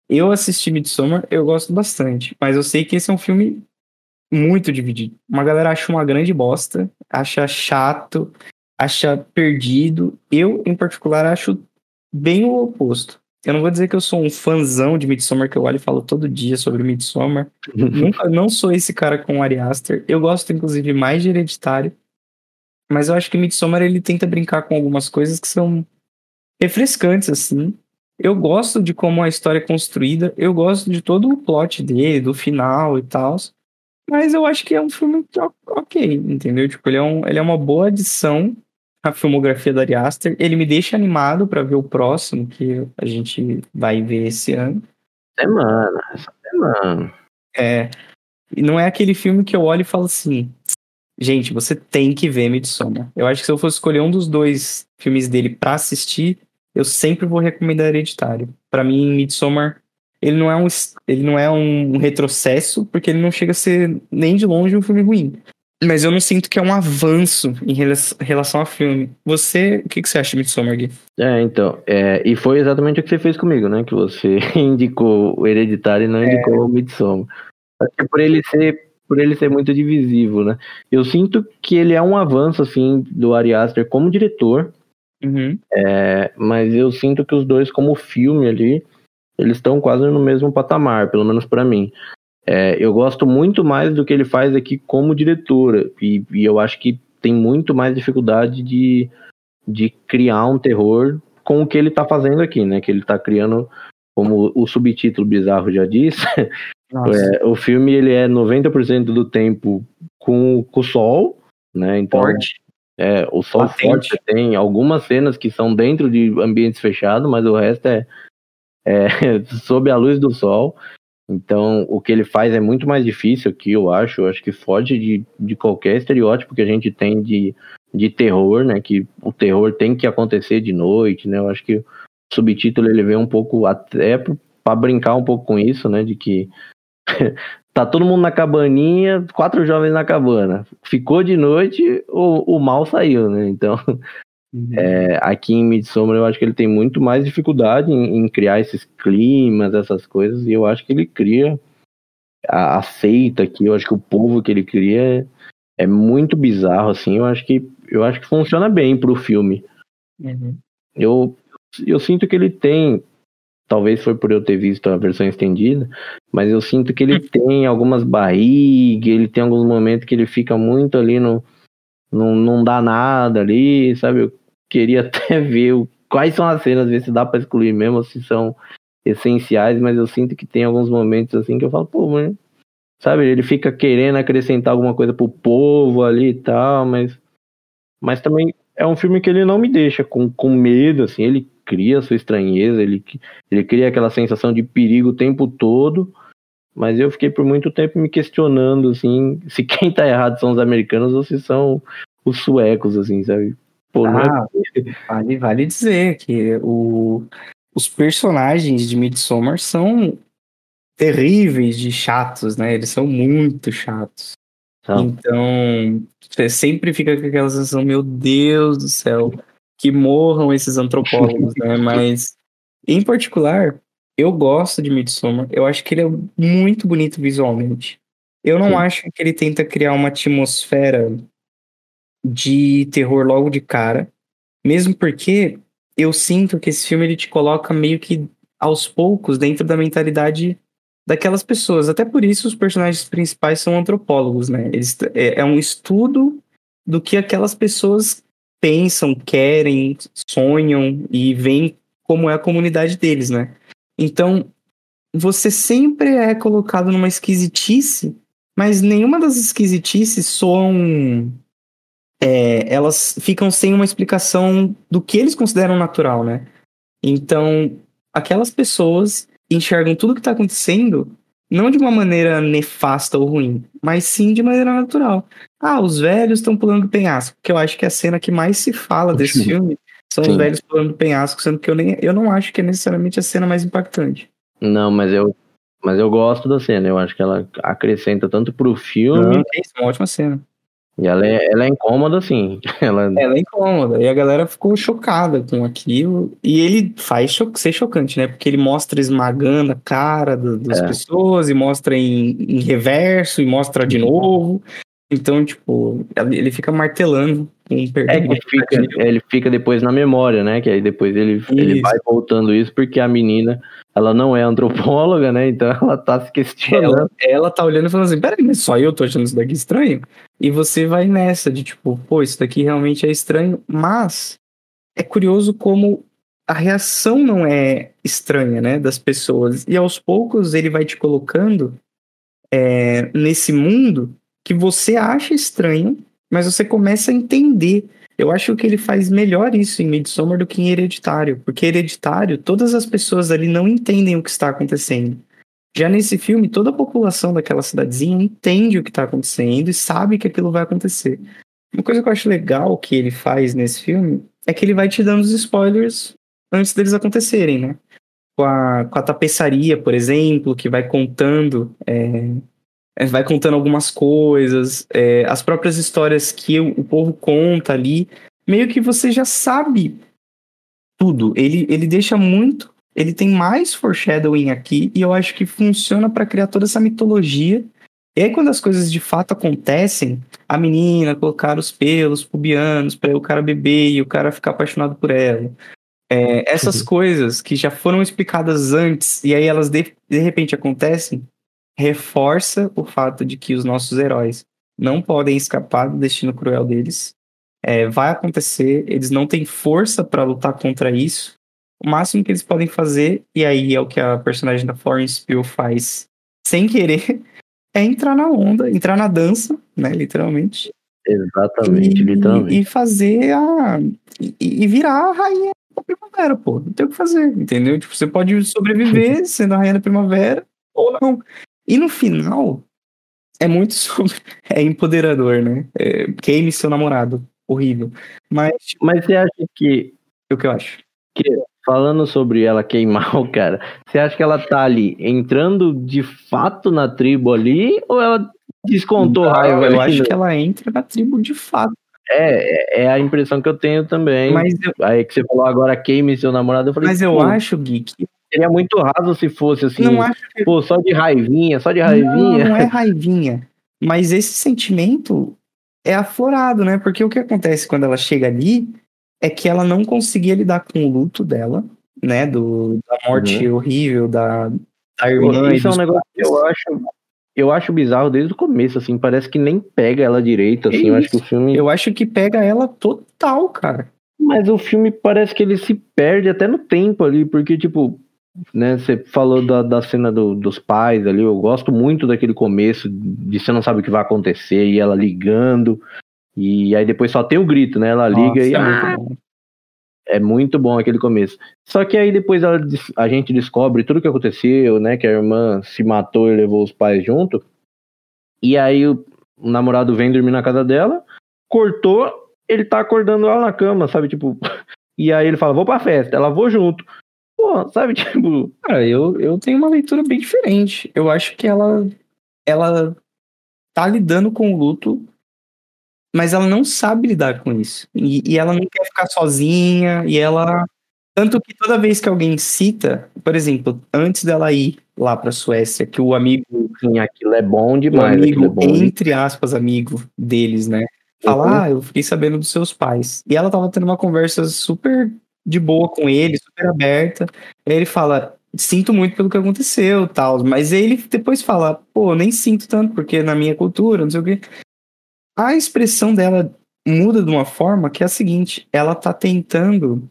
eu assisti Midsommar, eu gosto bastante, mas eu sei que esse é um filme muito dividido. Uma galera acha uma grande bosta, acha chato, acha perdido. Eu, em particular, acho bem o oposto. Eu não vou dizer que eu sou um fãzão de Midsommar, que eu olho e falo todo dia sobre Midsommar. (laughs) Nunca, não sou esse cara com o Ari Aster. Eu gosto, inclusive, mais de Hereditário. Mas eu acho que Midsommar ele tenta brincar com algumas coisas que são refrescantes, assim. Eu gosto de como a história é construída, eu gosto de todo o plot dele, do final e tal. Mas eu acho que é um filme ok, entendeu? Tipo, ele é, um, ele é uma boa adição à filmografia da Ari Aster. Ele me deixa animado para ver o próximo, que a gente vai ver esse ano. Semana, essa semana. É. E não é aquele filme que eu olho e falo assim, Gente, você tem que ver Midsommar. Eu acho que se eu fosse escolher um dos dois filmes dele para assistir, eu sempre vou recomendar Hereditário. Para mim, Midsommar, ele não é um ele não é um retrocesso, porque ele não chega a ser nem de longe um filme ruim. Mas eu não sinto que é um avanço em relação ao filme. Você, o que, que você acha de Midsommar, Gui? É, então, é, e foi exatamente o que você fez comigo, né? Que você (laughs) indicou o Hereditário e não indicou é... o Midsommar. Acho que por ele ser por ele ser muito divisivo, né? Eu sinto que ele é um avanço, assim, do Ari Aster como diretor, uhum. é, mas eu sinto que os dois, como filme ali, eles estão quase no mesmo patamar, pelo menos para mim. É, eu gosto muito mais do que ele faz aqui como diretor, e, e eu acho que tem muito mais dificuldade de, de criar um terror com o que ele tá fazendo aqui, né? Que ele tá criando, como o subtítulo bizarro já disse, (laughs) é, o filme ele é 90% do tempo com, com o sol, né? Então, forte. É, o sol Patente. forte tem algumas cenas que são dentro de ambientes fechados, mas o resto é, é (laughs) sob a luz do sol. Então, o que ele faz é muito mais difícil aqui, eu acho. Eu acho que foge de, de qualquer estereótipo que a gente tem de, de terror, né? Que o terror tem que acontecer de noite, né? Eu acho que o subtítulo ele vem um pouco até para brincar um pouco com isso, né? De que (laughs) tá todo mundo na cabaninha, quatro jovens na cabana. Ficou de noite, o, o mal saiu, né? Então, uhum. é, aqui em Midsommar eu acho que ele tem muito mais dificuldade em, em, criar esses climas, essas coisas, e eu acho que ele cria a, a seita aqui, eu acho que o povo que ele cria é, é muito bizarro, assim, eu acho que eu acho que funciona bem pro filme. Uhum. Eu, eu sinto que ele tem Talvez foi por eu ter visto a versão estendida, mas eu sinto que ele tem algumas barrigas, ele tem alguns momentos que ele fica muito ali no. Não, não dá nada ali, sabe? Eu queria (laughs) até ver o, quais são as cenas, ver se dá pra excluir mesmo, se são essenciais, mas eu sinto que tem alguns momentos assim que eu falo, pô, mano, sabe, ele fica querendo acrescentar alguma coisa pro povo ali e tal, mas mas também é um filme que ele não me deixa com, com medo, assim, ele cria sua estranheza, ele, ele cria aquela sensação de perigo o tempo todo, mas eu fiquei por muito tempo me questionando, assim, (laughs) se quem tá errado são os americanos ou se são os suecos, assim, sabe? Pô, ah, é... vale, vale dizer que o, os personagens de Midsommar são terríveis de chatos, né? Eles são muito chatos. Então, você sempre fica com aquela sensação, meu Deus do céu, que morram esses antropólogos, né? (laughs) Mas, em particular, eu gosto de Midsommar. Eu acho que ele é muito bonito visualmente. Eu não Sim. acho que ele tenta criar uma atmosfera de terror logo de cara, mesmo porque eu sinto que esse filme ele te coloca meio que aos poucos dentro da mentalidade daquelas pessoas. Até por isso os personagens principais são antropólogos, né? Eles, é, é um estudo do que aquelas pessoas pensam, querem, sonham e veem como é a comunidade deles, né? Então, você sempre é colocado numa esquisitice, mas nenhuma das esquisitices soam. É, elas ficam sem uma explicação do que eles consideram natural, né? Então, aquelas pessoas enxergam tudo que está acontecendo não de uma maneira nefasta ou ruim, mas sim de maneira natural. Ah, os velhos estão pulando do penhasco, que eu acho que é a cena que mais se fala desse filme são sim. os velhos pulando do penhasco, sendo que eu, nem, eu não acho que é necessariamente a cena mais impactante. Não, mas eu, mas eu gosto da cena, eu acho que ela acrescenta tanto pro filme. Não, é uma ótima cena. E ela é, ela é incômoda, sim. (laughs) Ela... ela é incômoda. E a galera ficou chocada com aquilo. E ele faz cho ser chocante, né? Porque ele mostra esmagando a cara do, das é. pessoas, e mostra em, em, reverso, e mostra de novo. Então, tipo, ele fica martelando. Um é que fica, ele fica depois na memória, né? Que aí depois ele, ele vai voltando isso porque a menina ela não é antropóloga, né? Então (laughs) ela tá se questionando. Ela, ela tá olhando e falando assim: peraí, mas só eu tô achando isso daqui estranho? E você vai nessa de tipo, pô, isso daqui realmente é estranho, mas é curioso como a reação não é estranha, né? Das pessoas. E aos poucos ele vai te colocando é, nesse mundo que você acha estranho, mas você começa a entender eu acho que ele faz melhor isso em Midsommar do que em Hereditário, porque Hereditário, todas as pessoas ali não entendem o que está acontecendo. Já nesse filme, toda a população daquela cidadezinha entende o que está acontecendo e sabe que aquilo vai acontecer. Uma coisa que eu acho legal que ele faz nesse filme é que ele vai te dando os spoilers antes deles acontecerem, né? Com a, com a tapeçaria, por exemplo, que vai contando é, é, vai contando algumas coisas, é, as próprias histórias que o, o, povo conta ali, meio que você já sabe tudo. Ele, ele deixa muito, ele tem mais foreshadowing aqui, e eu acho que funciona para criar toda essa mitologia. E aí, quando as coisas de fato acontecem, a menina colocar os pelos pubianos para o cara beber e o cara ficar apaixonado por ela. É, essas uhum. coisas que já foram explicadas antes, e aí elas de, de repente acontecem, reforça o fato de que os nossos heróis não podem escapar do destino cruel deles. É, vai acontecer, eles não têm força para lutar contra isso. O máximo que eles podem fazer, e aí é o que a personagem da Florence Pugh faz sem querer, (laughs) é entrar na onda, entrar na dança, né, literalmente. Exatamente, e, literalmente. E fazer a. E, e, virar a rainha da primavera, pô. Não tem o que fazer, entendeu? Tipo, você pode sobreviver (laughs) sendo a rainha da primavera ou não. E no final, é muito (laughs) sobre. É empoderador, né? É, queime seu namorado. Horrível. Mas. Mas você acha que. O que eu acho? Que, falando sobre ela queimar o cara, você acha que ela tá ali entrando de fato na tribo ali? Ou ela descontou Não, raiva? Eu acho que ela entra na tribo de fato. É, é a impressão que eu tenho também. Mas eu... Aí que você falou agora queime seu namorado, eu falei. Mas eu acho, Gui, que Seria muito raso se fosse assim. Não acho que... Pô, só de raivinha, só de raivinha. Não, não é (laughs) raivinha. Mas esse sentimento é aflorado, né? Porque o que acontece quando ela chega ali é que ela não conseguia lidar com o luto dela, né? Do, da morte uhum. horrível da, da irmã. Isso é um negócio que eu acho. Eu acho bizarro desde o começo, assim, parece que nem pega ela direito, assim. É eu acho que o filme. Eu acho que pega ela total, cara. Mas o filme parece que ele se perde até no tempo ali, porque, tipo, né, você falou da, da cena do, dos pais ali, eu gosto muito daquele começo, de você não sabe o que vai acontecer, e ela ligando, e aí depois só tem o grito, né? Ela liga Nossa, e. é Ah, muito bom. é muito bom aquele começo. Só que aí depois ela a gente descobre tudo o que aconteceu, né? Que a irmã se matou e levou os pais junto. E aí o, o namorado vem dormir na casa dela, cortou, ele tá acordando ela na cama, sabe? Tipo. (laughs) E aí ele fala, vou pra festa, ela vou junto. Pô, sabe, (laughs) tipo. Cara, eu, eu tenho uma leitura bem diferente. Eu acho que ela, ela tá lidando com o luto, mas ela não sabe lidar com isso. E, e ela não quer ficar sozinha, e ela. Tanto que toda vez que alguém cita, por exemplo, antes dela ir lá pra Suécia, que o amigo, Sim, aquilo é bom o demais. amigo, aquilo é bom entre aspas, amigo deles, né? Fala, Uhum. ah, eu fiquei sabendo dos seus pais. E ela tava tendo uma conversa super de boa com ele, super aberta. Aí ele fala, sinto muito pelo que aconteceu, tal. Mas ele depois fala, pô, nem sinto tanto, porque na minha cultura, não sei o quê. A expressão dela muda de uma forma que é a seguinte, ela tá tentando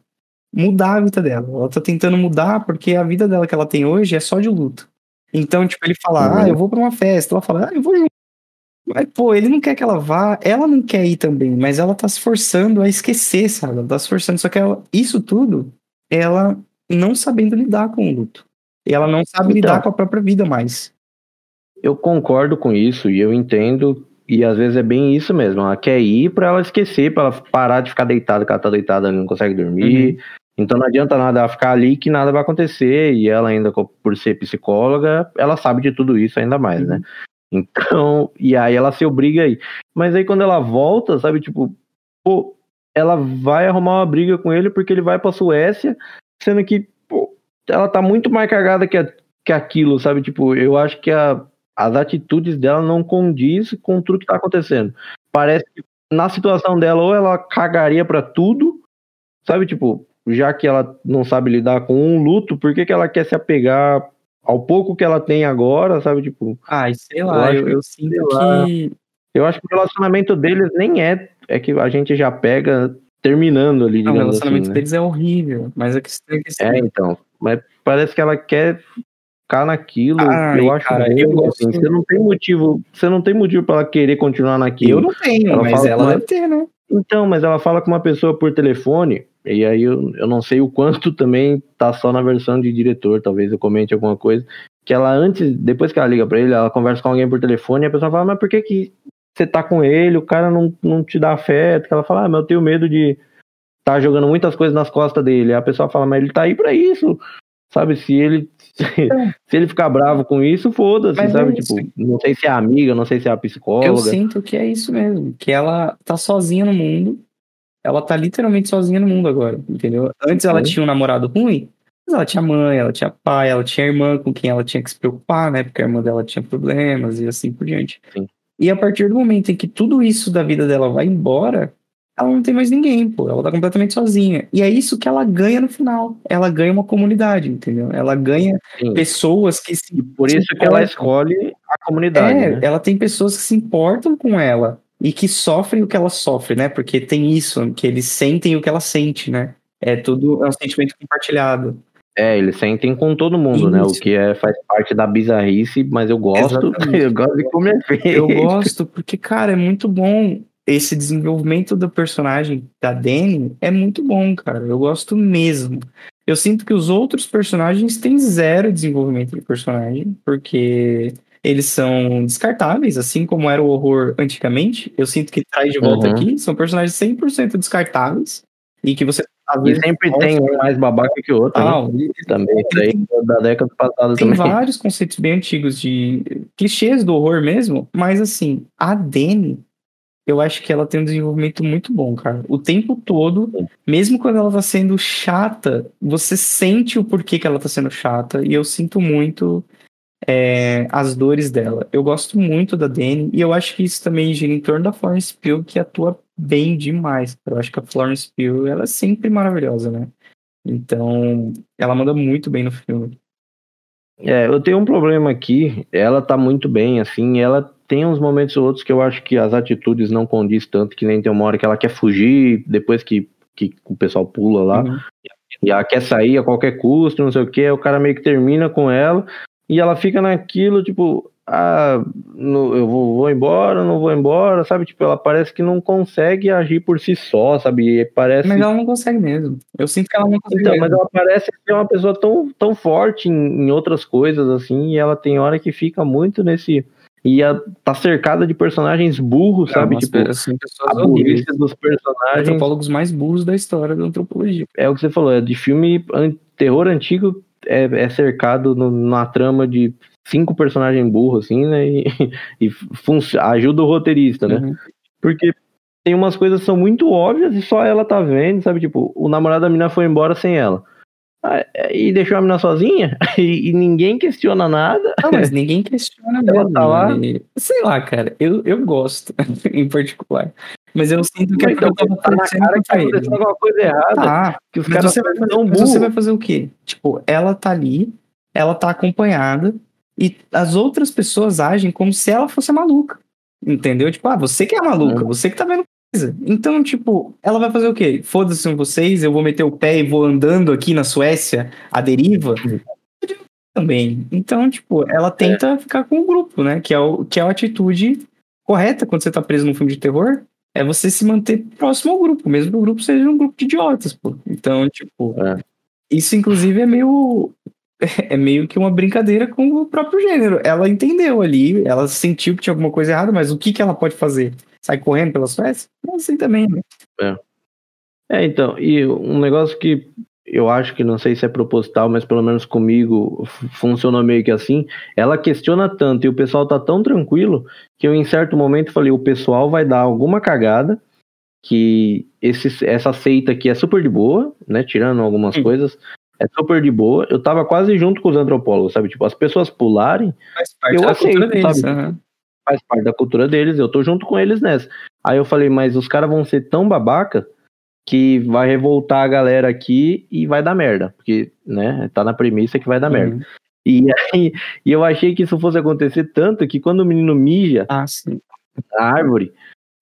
mudar a vida dela. Ela tá tentando mudar porque a vida dela que ela tem hoje é só de luto. Então, tipo, ele fala, Uhum. ah, eu vou pra uma festa. Ela fala, ah, eu vou junto. Mas, pô, ele não quer que ela vá, ela não quer ir também, mas ela tá se forçando a esquecer, sabe? Ela tá se forçando, só que ela, isso tudo, ela não sabendo lidar com o luto. E ela não sabe Então. lidar com a própria vida mais. Eu concordo com isso e eu entendo. E às vezes é bem isso mesmo. Ela quer ir pra ela esquecer, pra ela parar de ficar deitada, que ela tá deitada e não consegue dormir. Então não adianta nada ela ficar ali que nada vai acontecer. E ela ainda, por ser psicóloga, ela sabe de tudo isso ainda mais, né? Então, e aí ela se obriga aí. Mas aí quando ela volta, sabe, tipo, pô, ela vai arrumar uma briga com ele porque ele vai pra Suécia, sendo que, pô, ela tá muito mais cagada que, a- que aquilo, sabe? Tipo, eu acho que a, as atitudes dela não condiz com tudo que tá acontecendo. Parece que na situação dela, ou ela cagaria pra tudo, sabe? Tipo, já que ela não sabe lidar com um luto, por que, que ela quer se apegar ao pouco que ela tem agora, sabe? Tipo, Ai, sei Eu lá, eu, que- eu sinto que. eu acho que o relacionamento deles nem é. É que a gente já pega terminando ali, Não, o digamos relacionamento assim, né? deles é horrível, mas a questão é que assim, É, então. Mas parece que ela quer ficar naquilo. Ai, eu acho cara, eu assim. Você não tem motivo. Você não tem motivo pra ela querer continuar naquilo. eu não tenho, Ela mas ela deve ter, né? Então, mas ela fala com uma pessoa por telefone, e aí eu, eu não sei o quanto (laughs) também tá só na versão de diretor, talvez eu comente alguma coisa, que ela antes, depois que ela liga pra ele, ela conversa com alguém por telefone, e a pessoa fala, mas por que que você tá com ele, o cara não, não te dá afeto? Que ela fala, ah, mas eu tenho medo de tá jogando muitas coisas nas costas dele. Aí a pessoa fala, mas ele tá aí pra isso, sabe? Se ele, (laughs) se ele ficar bravo com isso, foda-se, é sabe? isso. tipo, não sei se é amiga, não sei se é a psicóloga. Eu sinto que é isso mesmo, que ela tá sozinha no mundo. Ela tá literalmente sozinha no mundo agora, entendeu? Antes ela Sim. tinha um namorado ruim, mas ela tinha mãe, ela tinha pai, ela tinha irmã com quem ela tinha que se preocupar, né? Porque a irmã dela tinha problemas e assim por diante. Sim. E a partir do momento em que tudo isso da vida dela vai embora, ela não tem mais ninguém, pô. Ela tá completamente sozinha. E é isso que ela ganha no final. Ela ganha uma comunidade, entendeu? Ela ganha Sim. pessoas que se. Por se isso que ela escolhe a comunidade, É, né? ela tem pessoas que se importam com ela e que sofrem o que ela sofre, né? Porque tem isso, que eles sentem o que ela sente, né? É tudo, é um sentimento compartilhado. É, eles sentem com todo mundo, né? O Isso. que é, faz parte da bizarrice, mas eu gosto, (laughs) Exatamente. eu gosto de como é feito. Eu gosto porque, cara, é muito bom esse desenvolvimento do personagem da Dani é muito bom, cara. Eu gosto mesmo. Eu sinto que os outros personagens têm zero desenvolvimento de personagem, porque eles são descartáveis, assim como era o horror antigamente. Eu sinto que traz de volta Uhum. aqui, são personagens 100% descartáveis e que você às E sempre gosta. tem um mais babaca que o outro, né? Ah, ele- Também, isso aí (laughs) da década passada tem também. vários conceitos bem antigos de clichês do horror mesmo, mas assim, a Dani, eu acho que ela tem um desenvolvimento muito bom, cara. O tempo todo, mesmo quando ela tá sendo chata, você sente o porquê que ela tá sendo chata, e eu sinto muito é, as dores dela. Eu gosto muito da Dani, e eu acho que isso também gira em torno da Florence Pugh, que atua bem demais. Eu acho que a Florence Pugh, ela é sempre maravilhosa, né? Então, ela manda muito bem no filme. É, eu tenho um problema aqui, ela tá muito bem, assim, ela tem uns momentos ou outros que eu acho que as atitudes não condiz tanto, que nem tem uma hora que ela quer fugir, depois que que o pessoal pula lá. Uhum. E ela quer sair a qualquer custo, não sei o que, o cara meio que termina com ela e ela fica naquilo, tipo, ah, no, eu vou, vou, embora, não vou embora, sabe? Tipo, ela parece que não consegue agir por si só, sabe? Parece... Mas ela não consegue mesmo. Eu sinto que ela não consegue. Então, mesmo. mas ela parece ser uma pessoa tão, tão forte em, em outras coisas, assim, e ela tem hora que fica muito nesse e a, tá cercada de personagens burros, Não, sabe? Tipo, assim, a burrice dos personagens. Antropólogos mais burros da história da antropologia. É o que você falou, é de filme terror antigo, é, é cercado no- na trama de cinco personagens burros, assim, né? E, (laughs) e ajuda o roteirista, né? Uhum. Porque tem umas coisas que são muito óbvias e só ela tá vendo, sabe? Tipo, o namorado da menina foi embora sem ela. E deixou a menina sozinha (laughs) e, e ninguém questiona nada. Não, mas ninguém questiona Ela mesmo. tá lá. né? Sei lá, cara. Eu, eu gosto, (laughs) em particular. Mas eu sinto que é Então, porque eu tava tá na cara que tá acontecendo alguma coisa errada. Tá, que os mas caras você, vai fazer, mas você vai fazer o quê? Tipo, ela tá ali, ela tá acompanhada, e as outras pessoas agem como se ela fosse maluca. Entendeu? Tipo, ah, você que é maluca, Uhum. você que tá vendo. Então, tipo, ela vai fazer o quê? Foda-se com vocês, eu vou meter o pé e vou andando aqui na Suécia, à deriva. Também. Então, tipo, ela tenta ficar com o grupo, né? Que é, o, que é a atitude correta quando você tá preso num filme de terror. É você se manter próximo ao grupo, mesmo que o grupo seja um grupo de idiotas, pô. Então, tipo, É. isso inclusive é meio (laughs) é meio que uma brincadeira com o próprio gênero. Ela entendeu ali, ela sentiu que tinha alguma coisa errada, mas o que que ela pode fazer? Sai correndo pela Suécia? Não assim também, né? É, então, e um negócio que eu acho que não sei se é proposital, mas pelo menos comigo funcionou meio que assim. Ela questiona tanto e o pessoal tá tão tranquilo que eu, em certo momento, falei: o pessoal vai dar alguma cagada. Que esse, essa seita aqui é super de boa, né? Tirando algumas Hum. coisas, é super de boa. Eu tava quase junto com os antropólogos, sabe? Tipo, as pessoas pularem, Faz parte Eu da cultura aceito, deles. sabe? aham. faz parte da cultura deles, eu tô junto com eles nessa. Aí eu falei, mas os caras vão ser tão babaca que vai revoltar a galera aqui e vai dar merda. Porque, né, tá na premissa que vai dar merda. Uhum. E (laughs) aí, e eu achei que isso fosse acontecer tanto que quando o menino mija Ah, na árvore,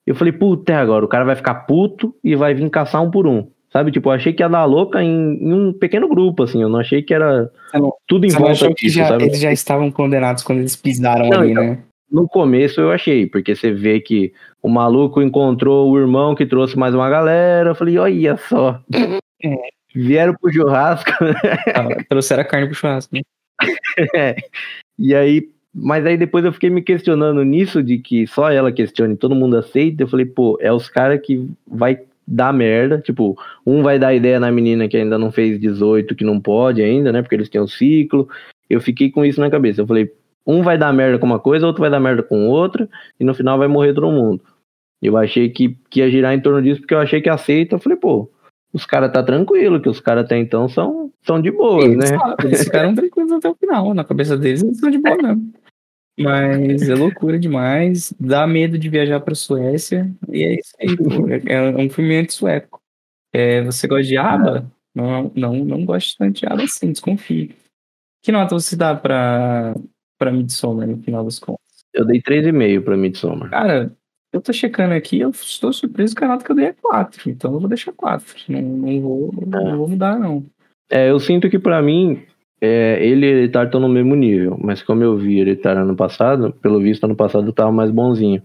eu falei, puta, é agora, o cara vai ficar puto e vai vir caçar um por um. Sabe, tipo, eu achei que ia dar louca em, em um pequeno grupo, assim, eu não achei que era não- tudo em volta disso, já, eles já estavam condenados quando eles pisaram Não, ali, então, né? No começo eu achei, porque você vê que o maluco encontrou o irmão que trouxe mais uma galera. Eu falei, olha só. (laughs) É. Vieram pro churrasco. Ah, Trouxeram a carne pro churrasco, né? (laughs) e aí, mas aí depois eu fiquei me questionando nisso, de que só ela questione, todo mundo aceita. Eu falei, pô, é os caras que vai dar merda. Tipo, um vai dar ideia na menina que ainda não fez 18, que não pode ainda, né? Porque eles têm o ciclo. Eu fiquei com isso na cabeça. Eu falei, um vai dar merda com uma coisa, outro vai dar merda com outra, e no final vai morrer todo mundo. Eu achei que, que ia girar em torno disso, porque eu achei que aceita. Eu falei, pô, os caras tá tranquilo, que os caras até então são, são de boa, né? eles ficaram tranquilos até o final. Na cabeça deles, eles estão de boa mesmo. Mas é loucura demais. Dá medo de viajar pra Suécia. E é isso aí, pô. É, é um filme anti-sueco. É, você gosta de aba? Não, não, não gosto tanto de aba assim, desconfie. Que nota você dá pra, pra Midsommar no final das contas? Eu dei 3,5 pra Midsommar. Cara, eu tô checando aqui, eu estou surpreso que a nota que eu dei é 4. Então eu vou deixar 4. Não, não, vou, não vou mudar, não. É, eu sinto que pra mim, é, ele e Hereditário estão no mesmo nível, mas como eu vi Hereditário ano passado, pelo visto ano passado tava mais bonzinho.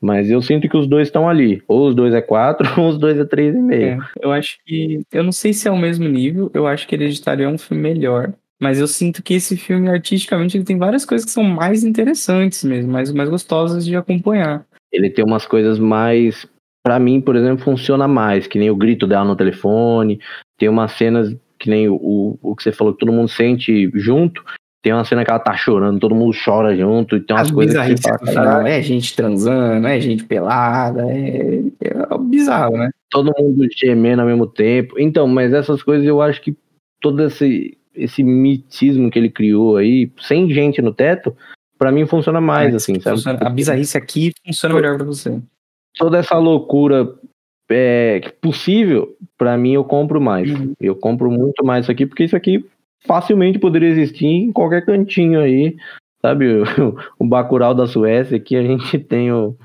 Mas eu sinto que os dois estão ali. Ou os dois é 4, (laughs) ou os dois é 3,5. É, eu acho que. Eu não sei se é o mesmo nível, eu acho que Hereditário é um filme melhor. Mas eu sinto que esse filme, artisticamente, ele tem várias coisas que são mais interessantes mesmo, mais, mais gostosas de acompanhar. Ele tem umas coisas mais. Pra mim, por exemplo, funciona mais, que nem o grito dela no telefone. Tem umas cenas que nem o, o, o que você falou, que todo mundo sente junto. Tem uma cena que ela tá chorando, todo mundo chora junto. E tem umas As coisas que você fala, final, "Caralho, é gente transando, é gente pelada, é, é bizarro, né? todo mundo gemendo ao mesmo tempo. Então, mas essas coisas eu acho que todo esse, esse mitismo que ele criou aí, sem gente no teto, pra mim funciona mais, É, assim, sabe? funciona- a bizarrice aqui funciona melhor pra você. Toda essa loucura é, possível, pra mim eu compro mais. Uhum. Eu compro muito mais isso aqui, porque isso aqui facilmente poderia existir em qualquer cantinho aí, sabe? O, (laughs) o Bacurau da Suécia, aqui a gente (laughs) tem o,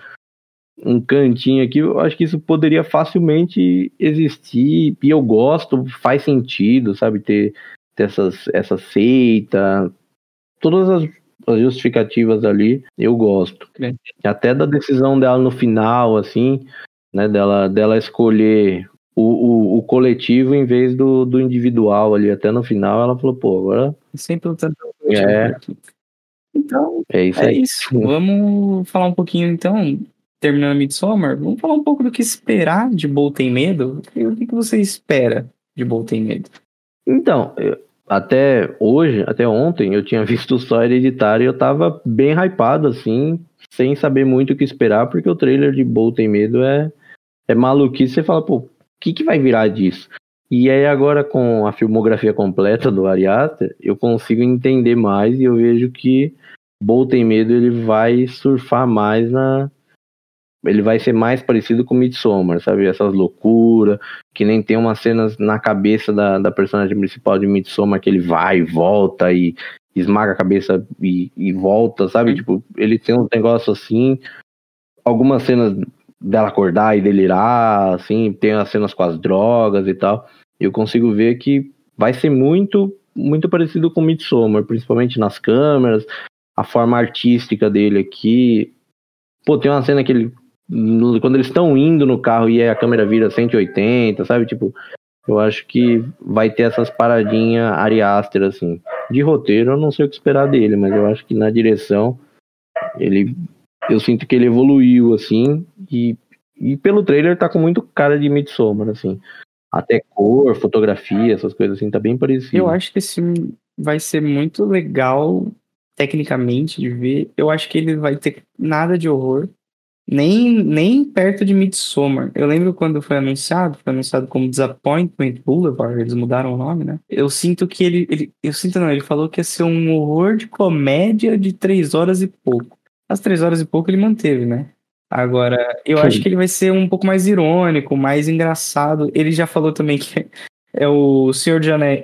um cantinho aqui, eu acho que isso poderia facilmente existir, e eu gosto, faz sentido, sabe, ter, ter essas, essa seita, todas as, as justificativas ali, eu gosto. É. Até da decisão dela no final, assim, né, dela, dela escolher o, o, o, coletivo em vez do, do individual ali. Até no final ela falou, pô, agora. Sempre lutando é. Então, é isso. É isso. Vamos falar um pouquinho então, terminando Midsommar, vamos falar um pouco do que esperar de Bolt Tem Medo. E o que, que você espera de Bolt Tem Medo? Então, até hoje, até ontem, eu tinha (laughs) visto só Hereditário e eu tava bem hypado, assim, sem saber muito o que esperar, porque o trailer de Bolt Tem Medo é é maluquice, você fala, pô, o que, que vai virar disso? E aí agora com a filmografia completa do Ari Aster, eu consigo entender mais e eu vejo que Bolt tem medo, ele vai surfar mais na ele vai ser mais parecido com Midsommar, sabe? Essas loucuras, que nem tem umas cenas na cabeça da, da personagem principal de Midsommar que ele vai e volta e esmaga a cabeça e, e volta, sabe? Tipo, ele tem um negócio assim. Algumas cenas dela acordar e delirar, assim, tem as cenas com as drogas e tal. Eu consigo ver que vai ser muito, muito parecido com Midsommar, principalmente nas câmeras, a forma artística dele aqui. Pô, tem uma cena que ele. Quando eles estão indo no carro e a câmera vira 180, sabe? Tipo, eu acho que vai ter essas paradinhas Ariaster, assim. De roteiro, eu não sei o que esperar dele, mas eu acho que na direção ele eu sinto que ele evoluiu, assim, e, e pelo trailer tá com muito cara de Midsommar, assim. Até cor, fotografia, essas coisas assim, tá bem parecido. Eu acho que esse vai ser muito legal, tecnicamente, de ver. Eu acho que ele vai ter nada de horror, nem, nem perto de Midsommar. Eu lembro quando foi anunciado, foi anunciado como Disappointment Boulevard, eles mudaram o nome, né? Eu sinto que ele, ele eu sinto não, ele falou que ia ser um horror de comédia de três horas e pouco. As três horas e pouco ele manteve, né? Agora, eu Sim. acho que ele vai ser um pouco mais irônico, mais engraçado. Ele já falou também que (laughs) é o Senhor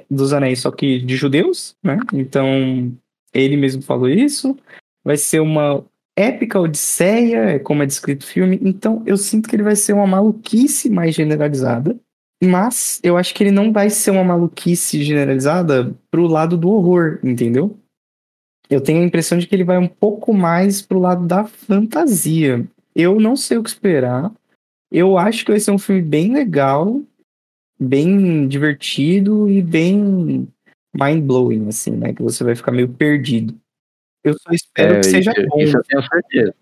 dos Anéis, só que de judeus, né? Então, ele mesmo falou isso. Vai ser uma épica odisseia, é como é descrito o filme. Então, eu sinto que ele vai ser uma maluquice mais generalizada. Mas eu acho que ele não vai ser uma maluquice generalizada pro lado do horror, entendeu? Eu tenho a impressão de que ele vai um pouco mais pro lado da fantasia. Eu não sei o que esperar. Eu acho que vai ser um filme bem legal, bem divertido e bem mind-blowing, assim, né? Que você vai ficar meio perdido. Eu só espero é, que seja isso, bom. Isso eu tenho certeza.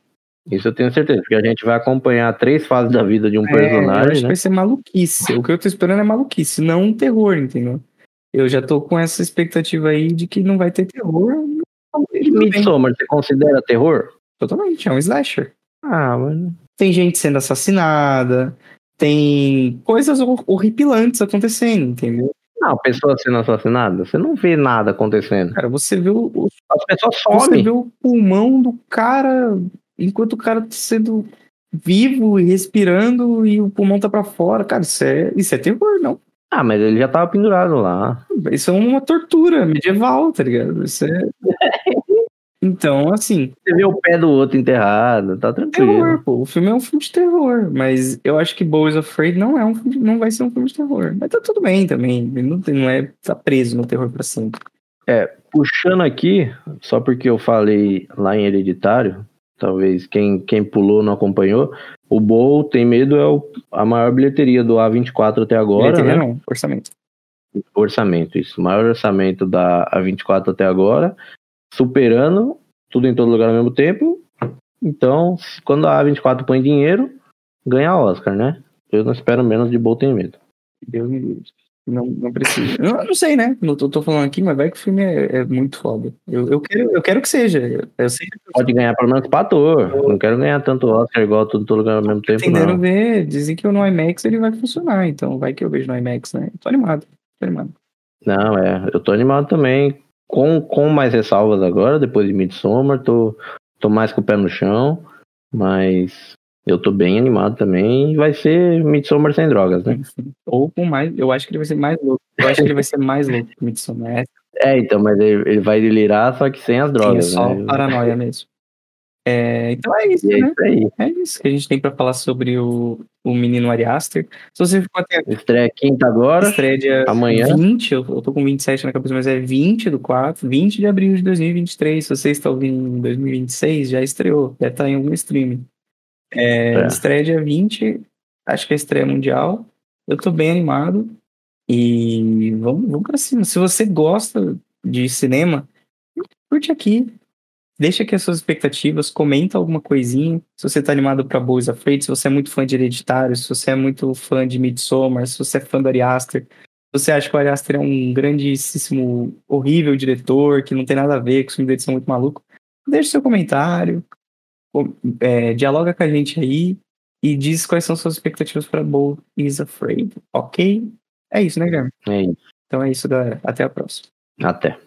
Isso eu tenho certeza, porque a gente vai acompanhar três fases da vida de um é, personagem. Eu acho né? que vai ser maluquice. O que eu tô esperando é maluquice, não um terror, entendeu? Eu já tô com essa expectativa aí de que não vai ter terror, Midsommar, você considera terror? Totalmente, é um slasher. Ah, mano. Tem gente sendo assassinada, tem coisas horripilantes acontecendo, entendeu? Não, pessoas sendo assassinadas, você não vê nada acontecendo. Cara, você vê o. As pessoas somem. Você vê o pulmão do cara enquanto o cara tá sendo vivo e respirando e o pulmão tá para fora. Cara, isso é, isso é terror, não. Ah, mas ele já tava pendurado lá. Isso é uma tortura medieval, tá ligado? Isso é. (laughs) Então, assim. Você vê o pé do outro enterrado, tá tranquilo. Terror, pô. O filme é um filme de terror, mas eu acho que Boys Afraid não é um filme, não vai ser um filme de terror. Mas tá tudo bem também. Ele não, não é tá preso no terror pra sempre. É, puxando aqui, só porque eu falei lá em Hereditário, talvez quem, quem pulou não acompanhou. O Bowl Tem Medo é o, a maior bilheteria do A24 até agora. Bilheteria né? não, orçamento. Orçamento, isso. Maior orçamento da A24 até agora, superando tudo em todo lugar ao mesmo tempo. Então, quando a A24 põe dinheiro, ganha Oscar, né? Eu não espero menos de Bowl Tem Medo. Deus me livre. Não, não precisa. Eu não sei, né? Não tô, tô, falando aqui, mas vai que o filme é, é muito foda. Eu, eu, quero, eu quero que seja. Eu sei que Pode ganhar pelo menos pra ator. Eu... Não quero ganhar tanto Oscar igual tudo, todo lugar ao mesmo tempo. Tentando ver. Dizem que no IMAX ele vai funcionar. Então vai que eu vejo no IMAX, né? Tô animado. Tô animado. Não, é. Eu tô animado também. Com, com mais ressalvas agora, depois de Midsommar. Tô, tô mais com o pé no chão. Mas eu tô bem animado também. Vai ser Midsommar sem drogas, né? Ou com mais. Eu acho que ele vai ser mais louco. Eu acho que ele vai ser mais louco que Midsommar. É, (laughs) é então, mas ele, ele vai delirar, só que sem as drogas. Sim, é só né? paranoia mesmo. É, então é isso, é né? isso aí. É isso que a gente tem pra falar sobre o, o menino Ari Aster. Se você ficou até Estreia quinta agora. estreia dia amanhã. 20, eu, eu tô com 27 na cabeça, mas é 20 do 4, 20 de abril de 2023. Se você está ouvindo em 2026, já estreou, deve estar em algum streaming. É, É. Estreia dia 20, acho que é a estreia mundial. Eu tô bem animado e vamos, vamos pra cima. Se você gosta de cinema, curte aqui. Deixa aqui as suas expectativas, comenta alguma coisinha. Se você tá animado pra Boys Afraid, se você é muito fã de Hereditário, se você é muito fã de Midsommar, se você é fã do Ari Aster, se você acha que o Ari Aster é um grandíssimo, horrível diretor, que não tem nada a ver, que os filmes dele são muito malucos, deixa seu comentário, com- é, dialoga com a gente aí e diz quais são suas expectativas para Bold is Afraid, ok? É isso, né, Guilherme? É isso. Então é isso, galera. Até a próxima. Até.